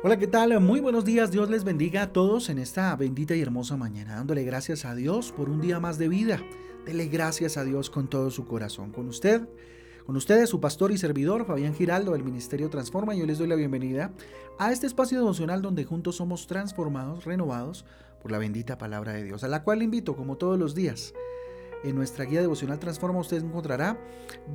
Hola, ¿qué tal? Muy buenos días. Dios les bendiga a todos en esta bendita y hermosa mañana, dándole gracias a Dios por un día más de vida. Dele gracias a Dios con todo su corazón. Con usted, con ustedes, su pastor y servidor, Fabián Giraldo, del Ministerio Transforma, yo les doy la bienvenida a este espacio devocional donde juntos somos transformados, renovados por la bendita palabra de Dios, a la cual le invito, como todos los días, en nuestra guía devocional Transforma usted encontrará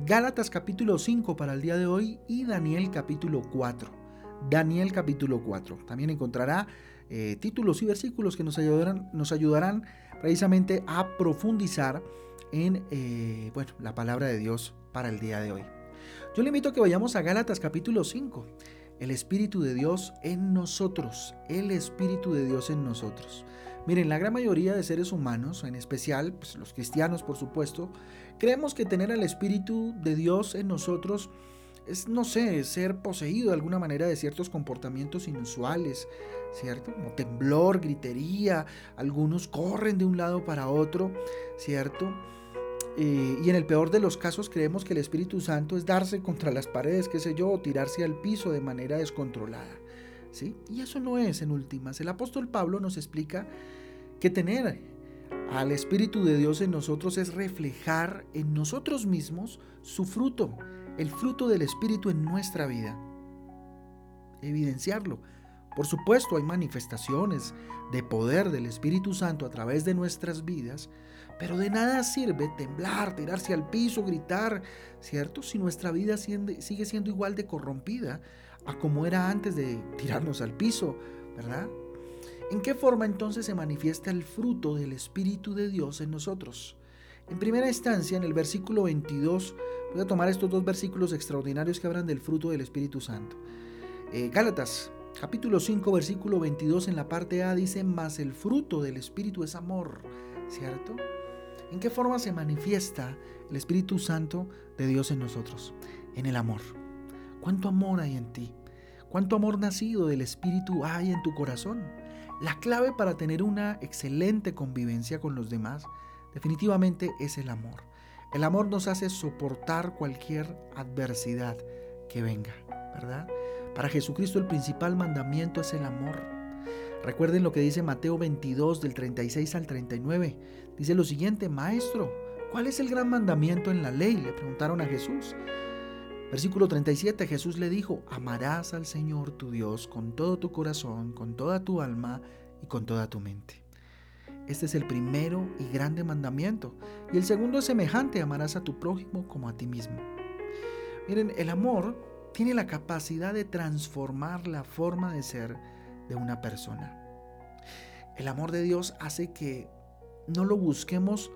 Gálatas capítulo 5 para el día de hoy y Daniel capítulo 4. Daniel capítulo 4. También encontrará eh, títulos y versículos que nos ayudarán, nos ayudarán precisamente a profundizar en eh, bueno, la palabra de Dios para el día de hoy. Yo le invito a que vayamos a Gálatas capítulo 5. El Espíritu de Dios en nosotros. El Espíritu de Dios en nosotros. Miren, la gran mayoría de seres humanos, en especial pues, los cristianos por supuesto, creemos que tener al Espíritu de Dios en nosotros es, no sé, ser poseído de alguna manera de ciertos comportamientos inusuales, ¿cierto? Como temblor, gritería, algunos corren de un lado para otro, ¿cierto? Eh, y en el peor de los casos creemos que el Espíritu Santo es darse contra las paredes, qué sé yo, o tirarse al piso de manera descontrolada, ¿sí? Y eso no es en últimas. El apóstol Pablo nos explica que tener al Espíritu de Dios en nosotros es reflejar en nosotros mismos su fruto, el fruto del Espíritu en nuestra vida. Evidenciarlo. Por supuesto, hay manifestaciones de poder del Espíritu Santo a través de nuestras vidas, pero de nada sirve temblar, tirarse al piso, gritar, ¿cierto? Si nuestra vida sigue siendo igual de corrompida a como era antes de tirarnos al piso, ¿verdad? ¿En qué forma entonces se manifiesta el fruto del Espíritu de Dios en nosotros? En primera instancia, en el versículo 22, voy a tomar estos dos versículos extraordinarios que hablan del fruto del Espíritu Santo. Eh, Gálatas, capítulo 5, versículo 22, en la parte A dice, más el fruto del Espíritu es amor, ¿cierto? ¿En qué forma se manifiesta el Espíritu Santo de Dios en nosotros? En el amor. ¿Cuánto amor hay en ti? ¿Cuánto amor nacido del Espíritu hay en tu corazón? La clave para tener una excelente convivencia con los demás definitivamente es el amor. El amor nos hace soportar cualquier adversidad que venga, ¿verdad? Para Jesucristo el principal mandamiento es el amor. Recuerden lo que dice Mateo 22 del 36 al 39. Dice lo siguiente, Maestro, ¿cuál es el gran mandamiento en la ley? Le preguntaron a Jesús. Versículo 37, Jesús le dijo, amarás al Señor tu Dios con todo tu corazón, con toda tu alma y con toda tu mente. Este es el primero y grande mandamiento. Y el segundo es semejante, amarás a tu prójimo como a ti mismo. Miren, el amor tiene la capacidad de transformar la forma de ser de una persona. El amor de Dios hace que no lo busquemos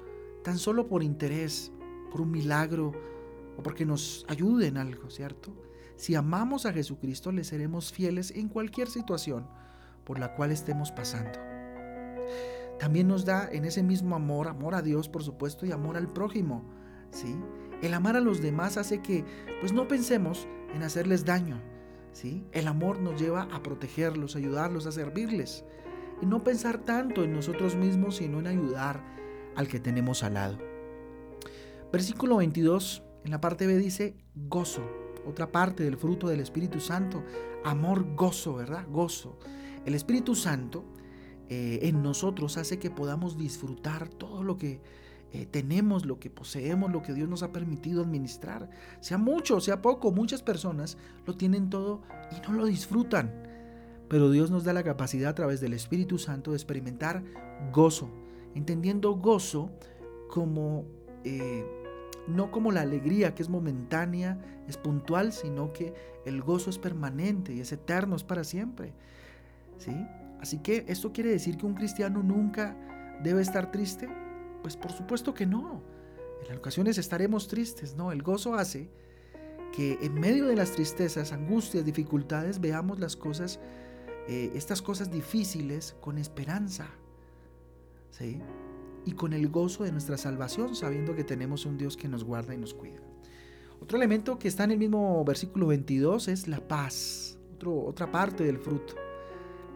tan solo por interés, por un milagro, o porque nos ayude en algo, ¿cierto? Si amamos a Jesucristo, le seremos fieles en cualquier situación por la cual estemos pasando. También nos da en ese mismo amor, amor a Dios, por supuesto, y amor al prójimo, ¿sí? El amar a los demás hace que pues no pensemos en hacerles daño, ¿sí? El amor nos lleva a protegerlos, ayudarlos, a servirles. Y no pensar tanto en nosotros mismos, sino en ayudar al que tenemos al lado. Versículo 22 en la parte B dice gozo, otra parte del fruto del Espíritu Santo, amor, gozo, ¿verdad? Gozo. El Espíritu Santo eh, en nosotros hace que podamos disfrutar todo lo que eh, tenemos, lo que poseemos, lo que Dios nos ha permitido administrar. Sea mucho, sea poco, muchas personas lo tienen todo y no lo disfrutan. Pero Dios nos da la capacidad a través del Espíritu Santo de experimentar gozo, entendiendo gozo como eh, no como la alegría que es momentánea, es puntual, sino que el gozo es permanente y es eterno, es para siempre. ¿Sí? Así que esto quiere decir que un cristiano nunca debe estar triste? Pues por supuesto que no. En ocasiones estaremos tristes, ¿no? El gozo hace que en medio de las tristezas, angustias, dificultades, veamos las cosas, eh, estas cosas difíciles con esperanza. ¿Sí? y con el gozo de nuestra salvación, sabiendo que tenemos un Dios que nos guarda y nos cuida. Otro elemento que está en el mismo versículo 22 es la paz, otra parte del fruto.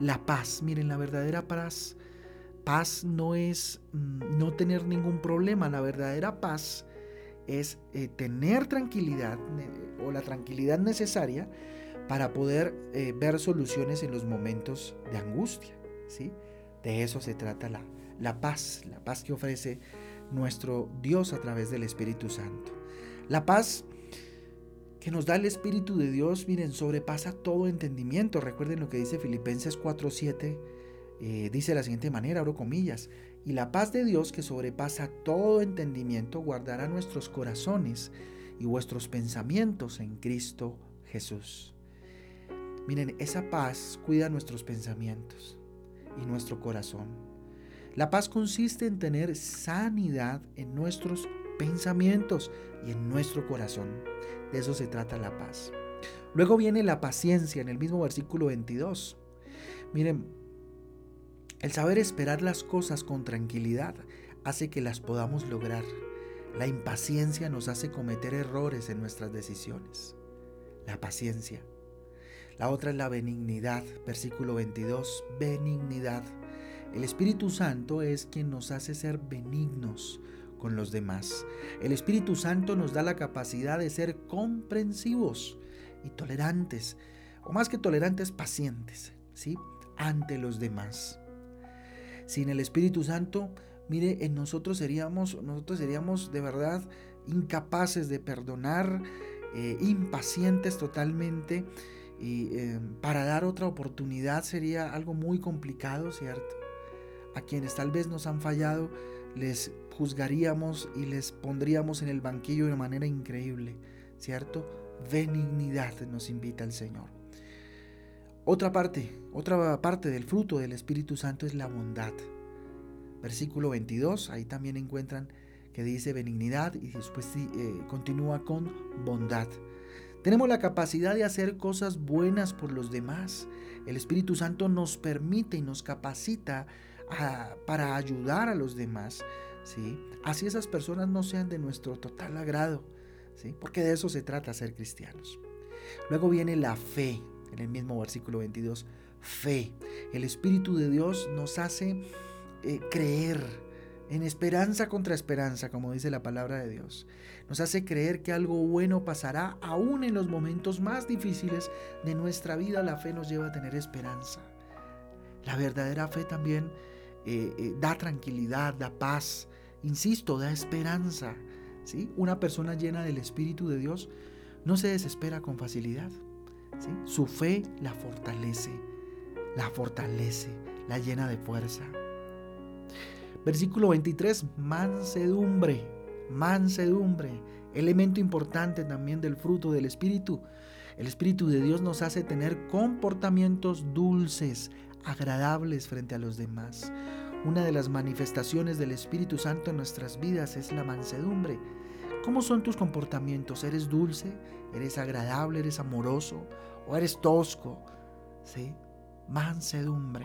La paz, miren, la verdadera paz, paz no es mm, no tener ningún problema, la verdadera paz es eh, tener tranquilidad o la tranquilidad necesaria para poder eh, ver soluciones en los momentos de angustia. ¿sí? De eso se trata la, la paz, la paz que ofrece nuestro Dios a través del Espíritu Santo. La paz que nos da el Espíritu de Dios, miren, sobrepasa todo entendimiento. Recuerden lo que dice Filipenses 4:7, eh, dice de la siguiente manera, abro comillas, y la paz de Dios que sobrepasa todo entendimiento guardará nuestros corazones y vuestros pensamientos en Cristo Jesús. Miren, esa paz cuida nuestros pensamientos y nuestro corazón. La paz consiste en tener sanidad en nuestros pensamientos y en nuestro corazón. De eso se trata la paz. Luego viene la paciencia en el mismo versículo 22. Miren, el saber esperar las cosas con tranquilidad hace que las podamos lograr. La impaciencia nos hace cometer errores en nuestras decisiones. La paciencia. La otra es la benignidad, versículo 22, benignidad. El Espíritu Santo es quien nos hace ser benignos con los demás. El Espíritu Santo nos da la capacidad de ser comprensivos y tolerantes, o más que tolerantes, pacientes, ¿sí? Ante los demás. Sin el Espíritu Santo, mire, en nosotros seríamos, nosotros seríamos de verdad incapaces de perdonar, eh, impacientes totalmente, y eh, para dar otra oportunidad sería algo muy complicado, ¿cierto? A quienes tal vez nos han fallado, les juzgaríamos y les pondríamos en el banquillo de una manera increíble, ¿cierto? Benignidad nos invita el Señor. Otra parte, otra parte del fruto del Espíritu Santo es la bondad. Versículo 22, ahí también encuentran que dice benignidad y después eh, continúa con bondad. Tenemos la capacidad de hacer cosas buenas por los demás. El Espíritu Santo nos permite y nos capacita para ayudar a los demás, ¿sí? Así esas personas no sean de nuestro total agrado, ¿sí? Porque de eso se trata ser cristianos. Luego viene la fe, en el mismo versículo 22, fe. El Espíritu de Dios nos hace eh, creer en esperanza contra esperanza, como dice la palabra de Dios. Nos hace creer que algo bueno pasará aún en los momentos más difíciles de nuestra vida. La fe nos lleva a tener esperanza. La verdadera fe también eh, eh, da tranquilidad, da paz, insisto, da esperanza. ¿sí? Una persona llena del Espíritu de Dios no se desespera con facilidad. ¿sí? Su fe la fortalece, la fortalece, la llena de fuerza. Versículo 23, mansedumbre, mansedumbre, elemento importante también del fruto del Espíritu. El Espíritu de Dios nos hace tener comportamientos dulces, agradables frente a los demás. Una de las manifestaciones del Espíritu Santo en nuestras vidas es la mansedumbre. ¿Cómo son tus comportamientos? ¿Eres dulce? ¿Eres agradable? ¿Eres amoroso? ¿O eres tosco? ¿Sí? Mansedumbre.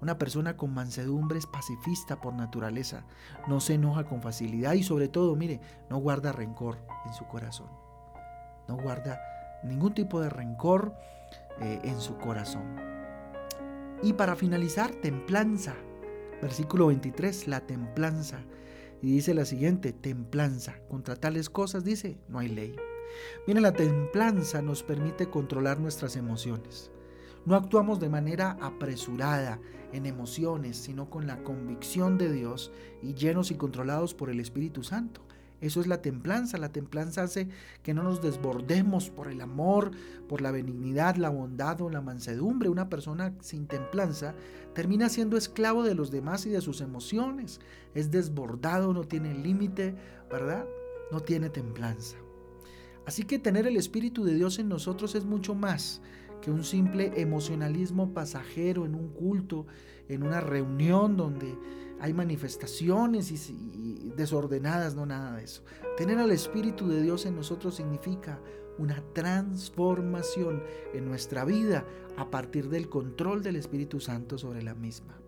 Una persona con mansedumbre es pacifista por naturaleza, no se enoja con facilidad y sobre todo, mire, no guarda rencor en su corazón. No guarda ningún tipo de rencor eh, en su corazón. Y para finalizar, templanza. Versículo 23, la templanza. Y dice la siguiente, templanza. Contra tales cosas, dice, no hay ley. Miren, la templanza nos permite controlar nuestras emociones. No actuamos de manera apresurada en emociones, sino con la convicción de Dios y llenos y controlados por el Espíritu Santo. Eso es la templanza. La templanza hace que no nos desbordemos por el amor, por la benignidad, la bondad o la mansedumbre. Una persona sin templanza termina siendo esclavo de los demás y de sus emociones. Es desbordado, no tiene límite, ¿verdad? No tiene templanza. Así que tener el Espíritu de Dios en nosotros es mucho más que un simple emocionalismo pasajero en un culto, en una reunión donde hay manifestaciones y, desordenadas, no nada de eso. Tener al Espíritu de Dios en nosotros significa una transformación en nuestra vida a partir del control del Espíritu Santo sobre la misma.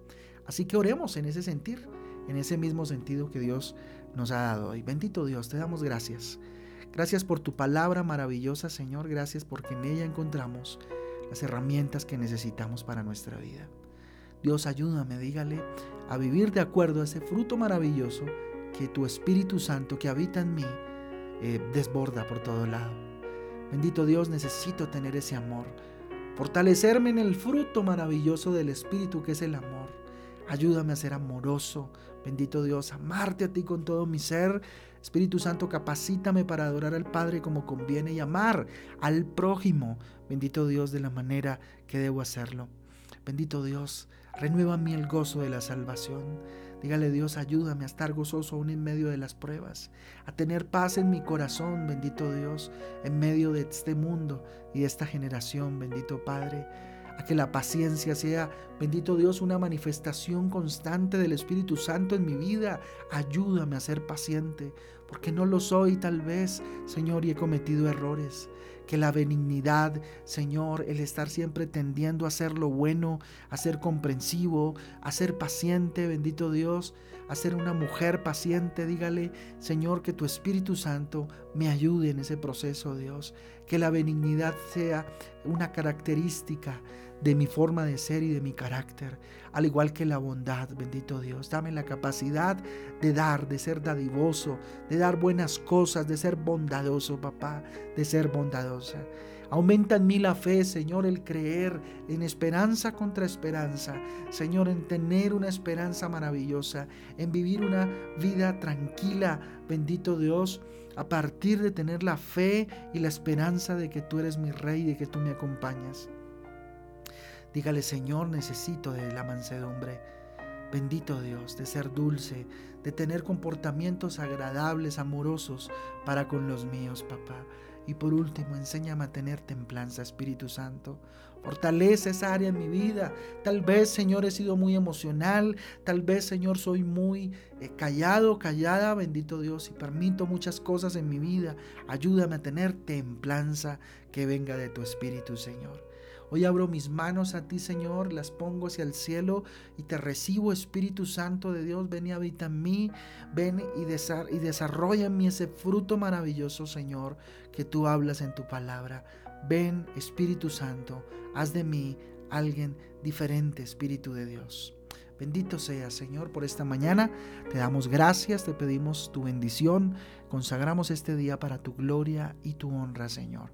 Así que oremos en ese sentir, en ese mismo sentido que Dios nos ha dado hoy. Bendito Dios, te damos gracias. Gracias por tu palabra maravillosa, Señor. Gracias porque en ella encontramos las herramientas que necesitamos para nuestra vida. Dios ayúdame, dígale, a vivir de acuerdo a ese fruto maravilloso que tu Espíritu Santo que habita en mí eh, desborda por todo lado. Bendito Dios, necesito tener ese amor. fortalecerme en el fruto maravilloso del Espíritu que es el amor. Ayúdame a ser amoroso, bendito Dios, amarte a ti con todo mi ser. Espíritu Santo, capacítame para adorar al Padre como conviene y amar al prójimo, bendito Dios, de la manera que debo hacerlo. Bendito Dios, renueva en mí el gozo de la salvación. Dígale Dios, ayúdame a estar gozoso aún en medio de las pruebas, a tener paz en mi corazón, bendito Dios, en medio de este mundo y de esta generación, bendito Padre a que la paciencia sea, bendito Dios, una manifestación constante del Espíritu Santo en mi vida. Ayúdame a ser paciente, porque no lo soy tal vez, Señor, y he cometido errores que la benignidad, Señor, el estar siempre tendiendo a hacer lo bueno, a ser comprensivo, a ser paciente, bendito Dios, a ser una mujer paciente, dígale, Señor, que tu Espíritu Santo me ayude en ese proceso, Dios, que la benignidad sea una característica de mi forma de ser y de mi carácter, al igual que la bondad, bendito Dios. Dame la capacidad de dar, de ser dadivoso, de dar buenas cosas, de ser bondadoso, papá, de ser bondadosa. Aumenta en mí la fe, Señor, el creer en esperanza contra esperanza. Señor, en tener una esperanza maravillosa, en vivir una vida tranquila, bendito Dios, a partir de tener la fe y la esperanza de que tú eres mi rey y de que tú me acompañas. Dígale, Señor, necesito de la mansedumbre. Bendito Dios, de ser dulce, de tener comportamientos agradables, amorosos para con los míos, papá. Y por último, enséñame a tener templanza, Espíritu Santo. Fortalece esa área en mi vida. Tal vez, Señor, he sido muy emocional. Tal vez, Señor, soy muy eh, callado, callada. Bendito Dios, y permito muchas cosas en mi vida. Ayúdame a tener templanza que venga de tu Espíritu, Señor. Hoy abro mis manos a ti, Señor, las pongo hacia el cielo y te recibo, Espíritu Santo de Dios. Ven y habita en mí, ven y, desarrolla en mí ese fruto maravilloso, Señor, que tú hablas en tu palabra. Ven, Espíritu Santo, haz de mí alguien diferente, Espíritu de Dios. Bendito sea, Señor, por esta mañana. Te damos gracias, te pedimos tu bendición. Consagramos este día para tu gloria y tu honra, Señor.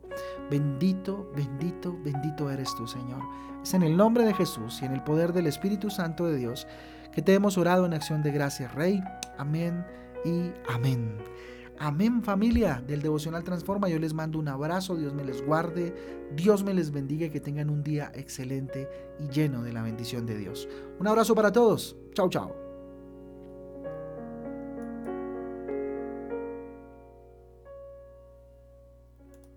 Bendito, bendito, bendito eres tú, Señor. Es en el nombre de Jesús y en el poder del Espíritu Santo de Dios que te hemos orado en acción de gracias, Rey. Amén y amén. Amén familia del Devocional Transforma. Yo les mando un abrazo, Dios me les guarde, Dios me les bendiga que tengan un día excelente y lleno de la bendición de Dios. Un abrazo para todos. Chao, chao.